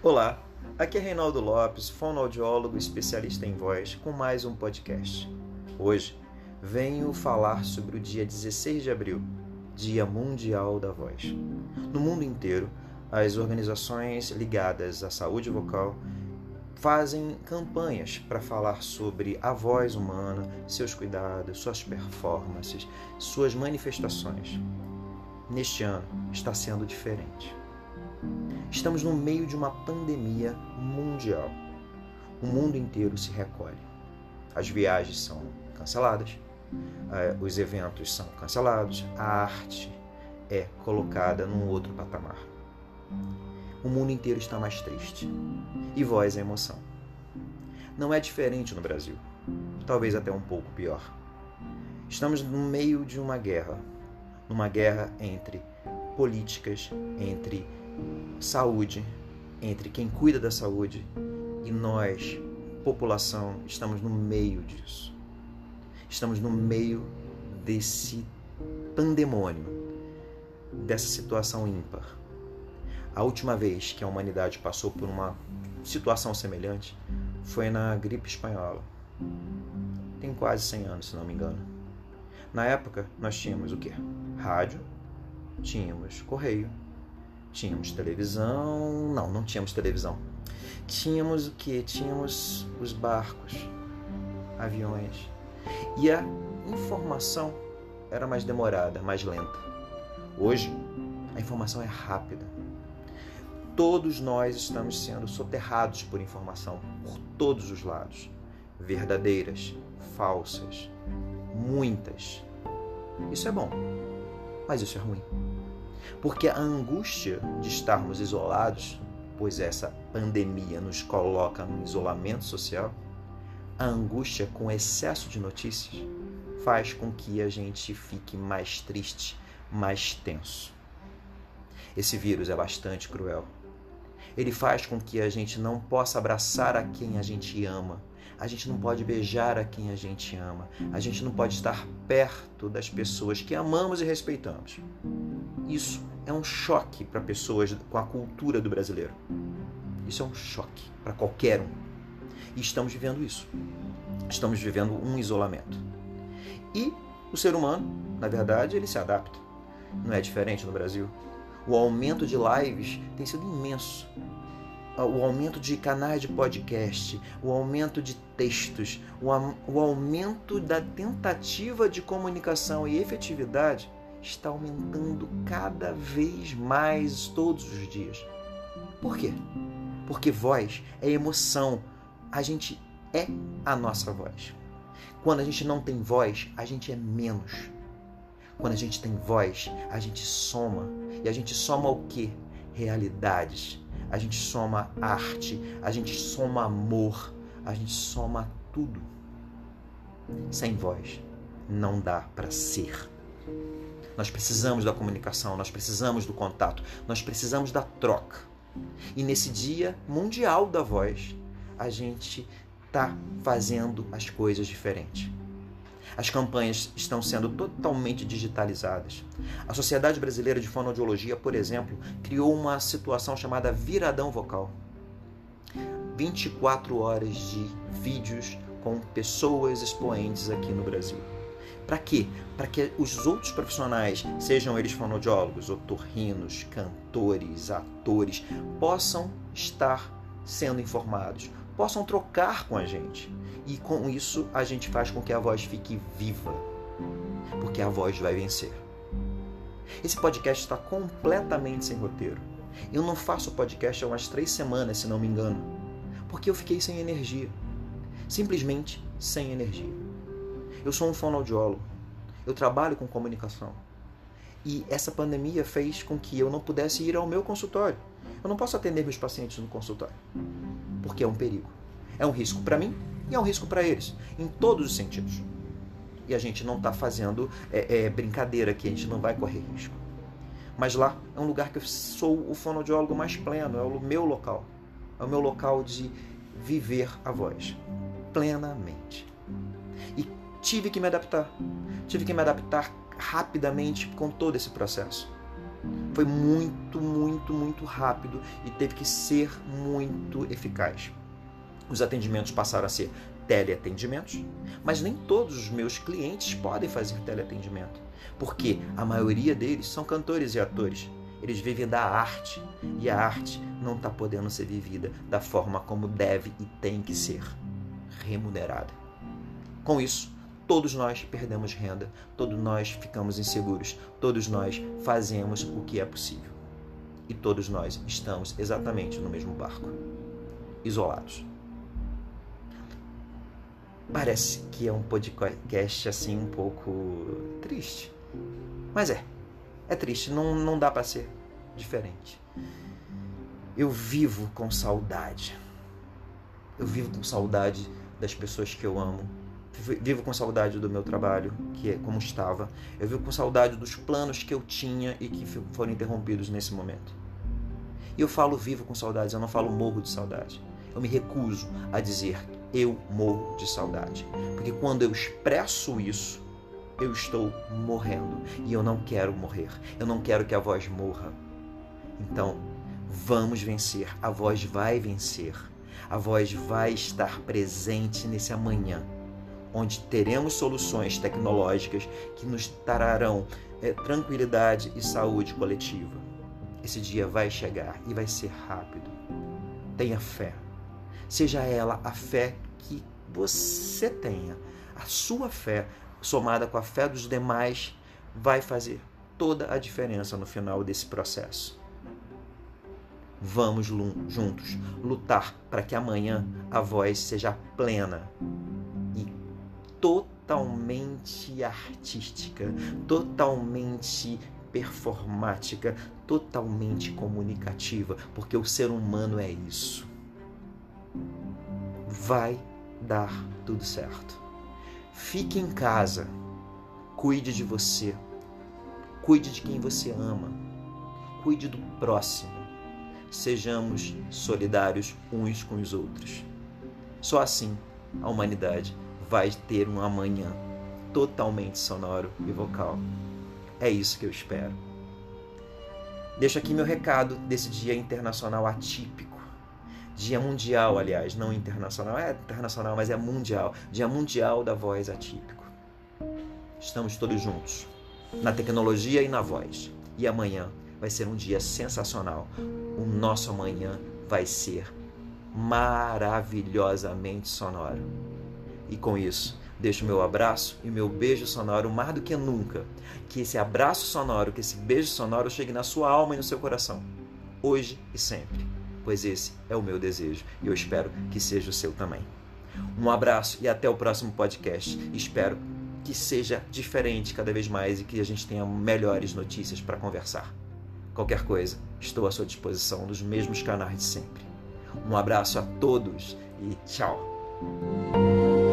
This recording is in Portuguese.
Olá, aqui é Reinaldo Lopes, fonoaudiólogo especialista em voz, com mais um podcast. Hoje venho falar sobre o dia 16 de abril, Dia Mundial da Voz. No mundo inteiro, as organizações ligadas à saúde vocal fazem campanhas para falar sobre a voz humana, seus cuidados, suas performances, suas manifestações. Neste ano está sendo diferente. Estamos no meio de uma pandemia mundial. O mundo inteiro se recolhe. As viagens são canceladas, eh, os eventos são cancelados, a arte é colocada num outro patamar. O mundo inteiro está mais triste. E voz é emoção. Não é diferente no Brasil. Talvez até um pouco pior. Estamos no meio de uma guerra. Numa guerra entre políticas, entre saúde, entre quem cuida da saúde e nós, população, estamos no meio disso. Estamos no meio desse pandemônio, dessa situação ímpar. A última vez que a humanidade passou por uma situação semelhante foi na gripe espanhola. Tem quase 100 anos, se não me engano. Na época, nós tínhamos o quê? Rádio, tínhamos correio, Tínhamos televisão. Não, não tínhamos televisão. Tínhamos o que? Tínhamos os barcos, aviões. E a informação era mais demorada, mais lenta. Hoje, a informação é rápida. Todos nós estamos sendo soterrados por informação, por todos os lados. Verdadeiras, falsas, muitas. Isso é bom, mas isso é ruim. Porque a angústia de estarmos isolados, pois essa pandemia nos coloca no isolamento social, a angústia com excesso de notícias faz com que a gente fique mais triste, mais tenso. Esse vírus é bastante cruel. Ele faz com que a gente não possa abraçar a quem a gente ama. A gente não pode beijar a quem a gente ama. A gente não pode estar perto das pessoas que amamos e respeitamos. Isso é um choque para pessoas com a cultura do brasileiro. Isso é um choque para qualquer um. E estamos vivendo isso. Estamos vivendo um isolamento. E o ser humano, na verdade, ele se adapta. Não é diferente no Brasil. O aumento de lives tem sido imenso. O aumento de canais de podcast, o aumento de textos, o aumento da tentativa de comunicação e efetividade está aumentando cada vez mais todos os dias. Por quê? Porque voz é emoção. A gente é a nossa voz. Quando a gente não tem voz, a gente é menos. Quando a gente tem voz, a gente soma. E a gente soma o quê? Realidades. A gente soma arte, a gente soma amor, a gente soma tudo. Sem voz, não dá para ser. Nós precisamos da comunicação, nós precisamos do contato, nós precisamos da troca. E nesse Dia Mundial da Voz, a gente está fazendo as coisas diferentes. As campanhas estão sendo totalmente digitalizadas. A Sociedade Brasileira de Fonoaudiologia, por exemplo, criou uma situação chamada Viradão Vocal. 24 horas de vídeos com pessoas expoentes aqui no Brasil. Para quê? Para que os outros profissionais, sejam eles fonoaudiólogos, otorrinos, cantores, atores, possam estar sendo informados, possam trocar com a gente. E com isso a gente faz com que a voz fique viva, porque a voz vai vencer. Esse podcast está completamente sem roteiro. Eu não faço podcast há umas três semanas, se não me engano, porque eu fiquei sem energia. Simplesmente sem energia. Eu sou um fonoaudiólogo. Eu trabalho com comunicação. E essa pandemia fez com que eu não pudesse ir ao meu consultório. Eu não posso atender meus pacientes no consultório. Porque é um perigo. É um risco para mim e é um risco para eles, em todos os sentidos. E a gente não está fazendo é, é, brincadeira aqui, a gente não vai correr risco. Mas lá é um lugar que eu sou o fonoaudiólogo mais pleno, é o meu local. É o meu local de viver a voz plenamente tive que me adaptar. Tive que me adaptar rapidamente com todo esse processo. Foi muito, muito, muito rápido e teve que ser muito eficaz. Os atendimentos passaram a ser teleatendimentos, mas nem todos os meus clientes podem fazer teleatendimento, porque a maioria deles são cantores e atores. Eles vivem da arte e a arte não está podendo ser vivida da forma como deve e tem que ser remunerada. Com isso, todos nós perdemos renda, todos nós ficamos inseguros, todos nós fazemos o que é possível. E todos nós estamos exatamente no mesmo barco, isolados. Parece que é um podcast assim um pouco triste. Mas é. É triste, não, não dá para ser diferente. Eu vivo com saudade. Eu vivo com saudade das pessoas que eu amo. Vivo com saudade do meu trabalho, que é como estava. Eu vivo com saudade dos planos que eu tinha e que foram interrompidos nesse momento. E eu falo vivo com saudades, eu não falo morro de saudade. Eu me recuso a dizer eu morro de saudade. Porque quando eu expresso isso, eu estou morrendo e eu não quero morrer. Eu não quero que a voz morra. Então, vamos vencer. A voz vai vencer. A voz vai estar presente nesse amanhã, onde teremos soluções tecnológicas que nos trarão é, tranquilidade e saúde coletiva. Esse dia vai chegar e vai ser rápido. Tenha fé. Seja ela a fé que você tenha. A sua fé, somada com a fé dos demais, vai fazer toda a diferença no final desse processo. Vamos juntos lutar para que amanhã a voz seja plena totalmente artística, totalmente performática, totalmente comunicativa, porque o ser humano é isso vai dar tudo certo. Fique em casa, cuide de você, cuide de quem você ama, cuide do próximo. Sejamos solidários uns com os outros. Só assim a humanidade vai ter um amanhã totalmente sonoro e vocal. É isso que eu espero. Deixo aqui meu recado desse Dia Internacional Atípico Dia Mundial, aliás, não internacional, é internacional, mas é mundial. Dia Mundial da Voz Atípico. Estamos todos juntos, na tecnologia e na voz. E amanhã vai ser um dia sensacional. O nosso amanhã vai ser maravilhosamente sonoro. E com isso, deixo meu abraço e meu beijo sonoro mais do que nunca. Que esse abraço sonoro, que esse beijo sonoro chegue na sua alma e no seu coração, hoje e sempre pois esse é o meu desejo e eu espero que seja o seu também. Um abraço e até o próximo podcast. Espero que seja diferente cada vez mais e que a gente tenha melhores notícias para conversar. Qualquer coisa, estou à sua disposição nos mesmos canais de sempre. Um abraço a todos e tchau!